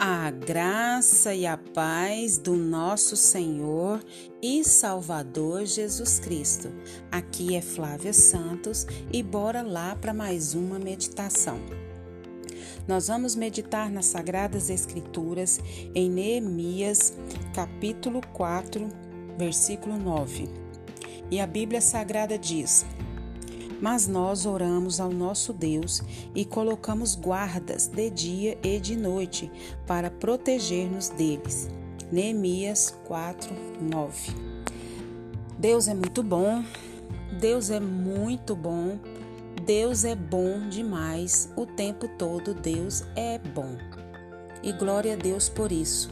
A graça e a paz do nosso Senhor e Salvador Jesus Cristo. Aqui é Flávia Santos e bora lá para mais uma meditação. Nós vamos meditar nas Sagradas Escrituras em Neemias, capítulo 4, versículo 9. E a Bíblia Sagrada diz: mas nós oramos ao nosso Deus e colocamos guardas de dia e de noite para proteger-nos deles. Neemias 4, 9. Deus é muito bom, Deus é muito bom, Deus é bom demais, o tempo todo Deus é bom. E glória a Deus por isso.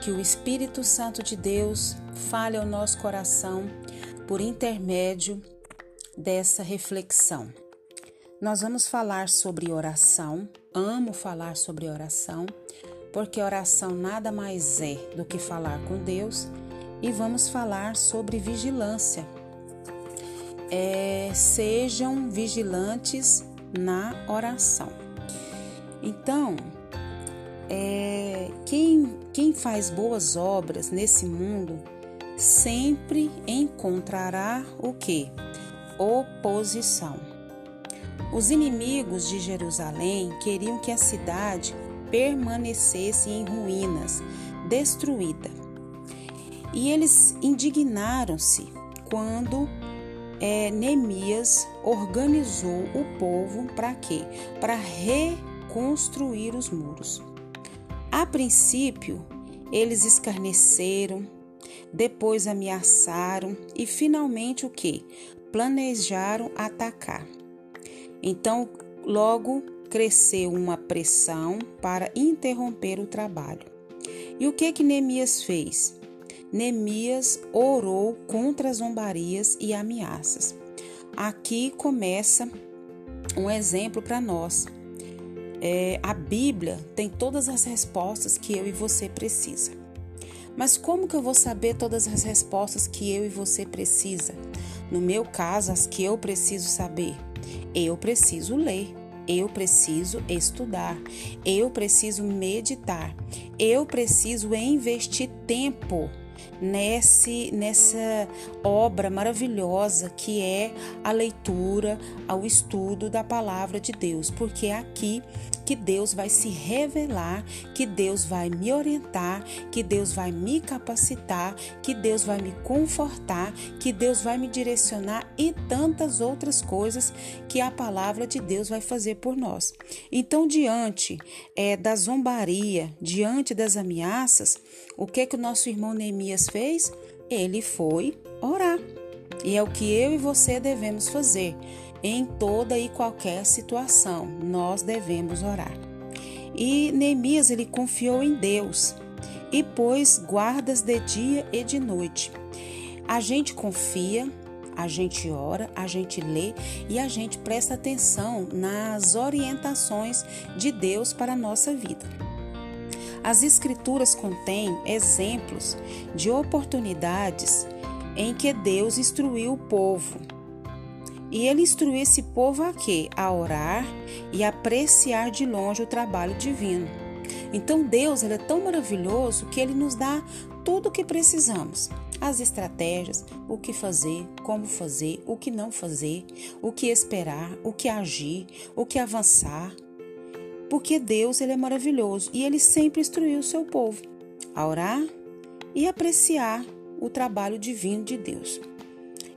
Que o Espírito Santo de Deus fale ao nosso coração por intermédio dessa reflexão. Nós vamos falar sobre oração. Amo falar sobre oração, porque oração nada mais é do que falar com Deus. E vamos falar sobre vigilância. É, sejam vigilantes na oração. Então, é, quem, quem faz boas obras nesse mundo sempre encontrará o que? Oposição. Os inimigos de Jerusalém queriam que a cidade permanecesse em ruínas, destruída. E eles indignaram-se quando é, Neemias organizou o povo para quê? Para reconstruir os muros. A princípio, eles escarneceram, depois ameaçaram e finalmente o que? Planejaram atacar. Então, logo cresceu uma pressão para interromper o trabalho. E o que que Neemias fez? Neemias orou contra as zombarias e ameaças. Aqui começa um exemplo para nós. É, a Bíblia tem todas as respostas que eu e você precisa. Mas como que eu vou saber todas as respostas que eu e você precisa? No meu caso, as que eu preciso saber, eu preciso ler, eu preciso estudar, eu preciso meditar, eu preciso investir tempo nesse, nessa obra maravilhosa que é a leitura, ao estudo da palavra de Deus, porque é aqui que Deus vai se revelar, que Deus vai me orientar, que Deus vai me capacitar, que Deus vai me confortar, que Deus vai me direcionar e tantas outras coisas que a palavra de Deus vai fazer por nós. Então, diante é, da zombaria, diante das ameaças, o que que o nosso irmão Neemias fez? Ele foi orar. E é o que eu e você devemos fazer em toda e qualquer situação. Nós devemos orar. E Neemias ele confiou em Deus e pôs guardas de dia e de noite. A gente confia, a gente ora, a gente lê e a gente presta atenção nas orientações de Deus para a nossa vida. As Escrituras contêm exemplos de oportunidades em que Deus instruiu o povo. E ele instruiu esse povo a quê? A orar e apreciar de longe o trabalho divino. Então Deus ele é tão maravilhoso que ele nos dá tudo o que precisamos. As estratégias, o que fazer, como fazer, o que não fazer, o que esperar, o que agir, o que avançar, porque Deus ele é maravilhoso e ele sempre instruiu o seu povo a orar e apreciar o trabalho divino de Deus.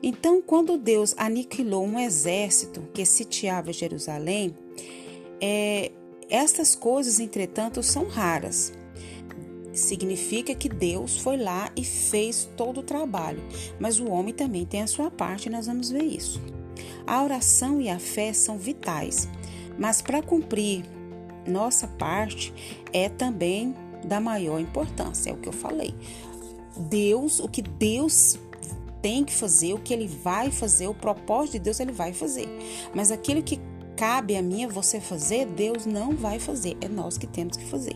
Então, quando Deus aniquilou um exército que sitiava Jerusalém, é, estas coisas, entretanto, são raras. Significa que Deus foi lá e fez todo o trabalho, mas o homem também tem a sua parte, nós vamos ver isso. A oração e a fé são vitais, mas para cumprir nossa parte é também da maior importância, é o que eu falei. Deus, o que Deus tem que fazer, o que ele vai fazer, o propósito de Deus ele vai fazer. Mas aquilo que cabe a mim, você fazer, Deus não vai fazer, é nós que temos que fazer.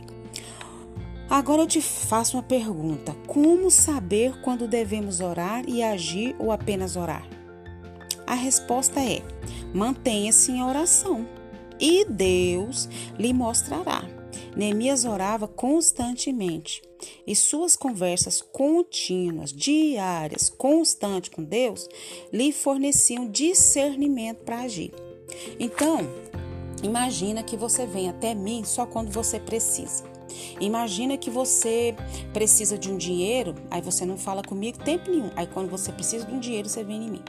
Agora eu te faço uma pergunta: como saber quando devemos orar e agir ou apenas orar? A resposta é: mantenha-se em oração e Deus lhe mostrará. Neemias orava constantemente e suas conversas contínuas, diárias, constantes com Deus, lhe forneciam discernimento para agir. Então, imagina que você vem até mim só quando você precisa. Imagina que você precisa de um dinheiro, aí você não fala comigo tempo nenhum. Aí quando você precisa de um dinheiro, você vem em mim.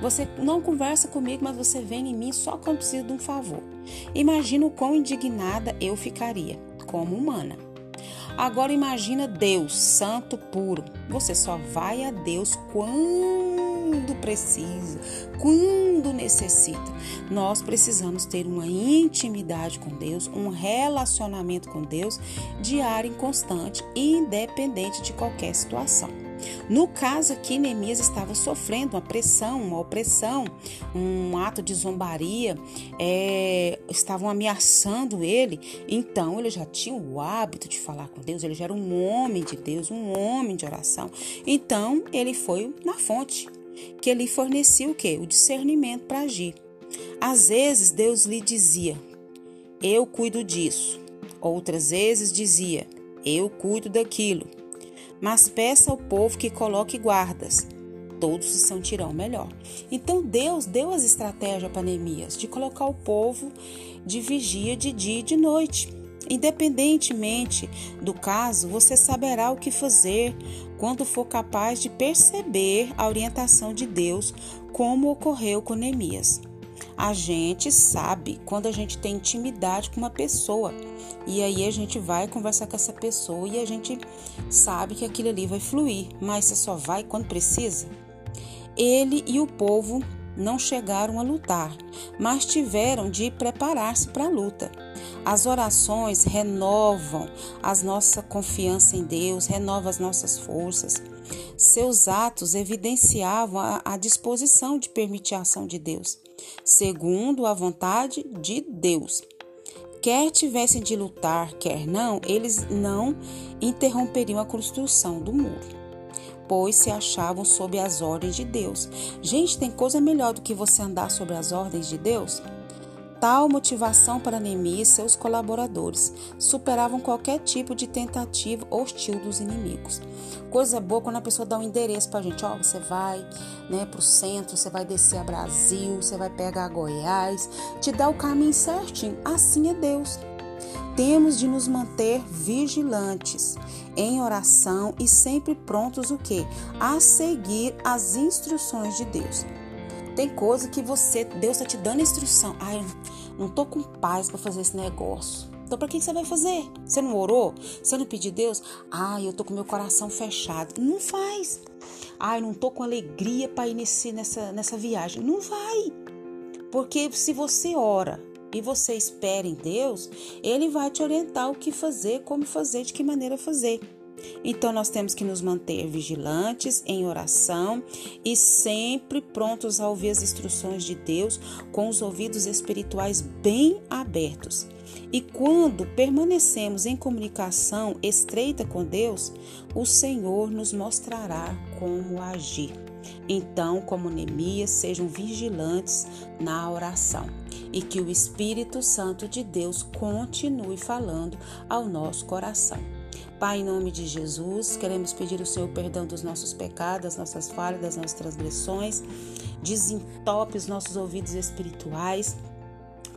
Você não conversa comigo, mas você vem em mim só quando precisa de um favor. Imagina o quão indignada eu ficaria, como humana. Agora imagina Deus, santo puro. Você só vai a Deus quando precisa, quando necessita. Nós precisamos ter uma intimidade com Deus, um relacionamento com Deus diário e constante, independente de qualquer situação. No caso aqui, Neemias estava sofrendo uma pressão, uma opressão, um ato de zombaria, é, estavam ameaçando ele. Então, ele já tinha o hábito de falar com Deus, ele já era um homem de Deus, um homem de oração. Então, ele foi na fonte, que ele fornecia o quê? O discernimento para agir. Às vezes, Deus lhe dizia: Eu cuido disso. Outras vezes dizia: Eu cuido daquilo mas peça ao povo que coloque guardas. Todos se sentirão melhor. Então Deus deu as estratégias para Neemias de colocar o povo de vigia de dia e de noite. Independentemente do caso, você saberá o que fazer quando for capaz de perceber a orientação de Deus, como ocorreu com Neemias. A gente sabe quando a gente tem intimidade com uma pessoa. E aí a gente vai conversar com essa pessoa e a gente sabe que aquilo ali vai fluir, mas você só vai quando precisa. Ele e o povo não chegaram a lutar, mas tiveram de preparar-se para a luta. As orações renovam a nossa confiança em Deus, renovam as nossas forças. Seus atos evidenciavam a, a disposição de permitir a ação de Deus segundo a vontade de Deus. Quer tivessem de lutar, quer não, eles não interromperiam a construção do muro, pois se achavam sob as ordens de Deus. Gente, tem coisa melhor do que você andar sobre as ordens de Deus? Tal motivação para Neemias e seus colaboradores superavam qualquer tipo de tentativa hostil dos inimigos. Coisa boa quando a pessoa dá um endereço para a gente, ó, oh, você vai né, para o centro, você vai descer a Brasil, você vai pegar Goiás, te dá o caminho certinho. Assim é Deus. Temos de nos manter vigilantes em oração e sempre prontos o que? A seguir as instruções de Deus. Tem coisa que você, Deus está te dando instrução. Ai, não tô com paz para fazer esse negócio. Então, para que você vai fazer? Você não orou? Você não pediu Deus? Ai, eu tô com meu coração fechado. Não faz. Ai, não tô com alegria para ir nesse, nessa, nessa viagem. Não vai. Porque se você ora e você espera em Deus, Ele vai te orientar o que fazer, como fazer, de que maneira fazer. Então nós temos que nos manter vigilantes em oração e sempre prontos a ouvir as instruções de Deus com os ouvidos espirituais bem abertos. E quando permanecemos em comunicação estreita com Deus, o Senhor nos mostrará como agir. Então, como Neemias, sejam vigilantes na oração e que o Espírito Santo de Deus continue falando ao nosso coração. Pai, em nome de Jesus, queremos pedir o Senhor perdão dos nossos pecados, das nossas falhas, das nossas transgressões. Desentope os nossos ouvidos espirituais.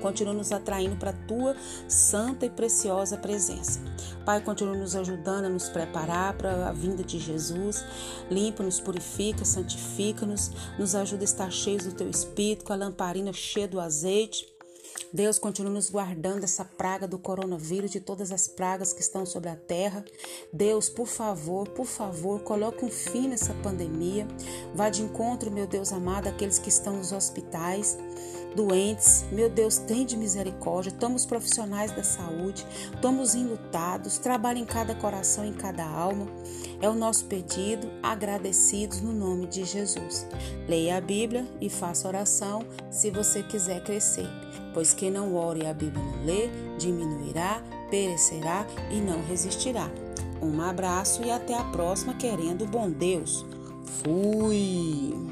Continua nos atraindo para a tua santa e preciosa presença. Pai, continua nos ajudando a nos preparar para a vinda de Jesus. Limpa-nos, purifica, santifica-nos. Nos ajuda a estar cheios do teu espírito, com a lamparina cheia do azeite Deus continue nos guardando dessa praga do coronavírus, de todas as pragas que estão sobre a terra. Deus, por favor, por favor, coloque um fim nessa pandemia. Vá de encontro, meu Deus amado, àqueles que estão nos hospitais doentes. Meu Deus, tem de misericórdia. Toma profissionais da saúde, toma os enlutados, trabalha em cada coração, em cada alma. É o nosso pedido, agradecidos no nome de Jesus. Leia a Bíblia e faça oração se você quiser crescer. Pois quem não ore e a Bíblia não lê, diminuirá, perecerá e não resistirá. Um abraço e até a próxima, querendo bom Deus. Fui!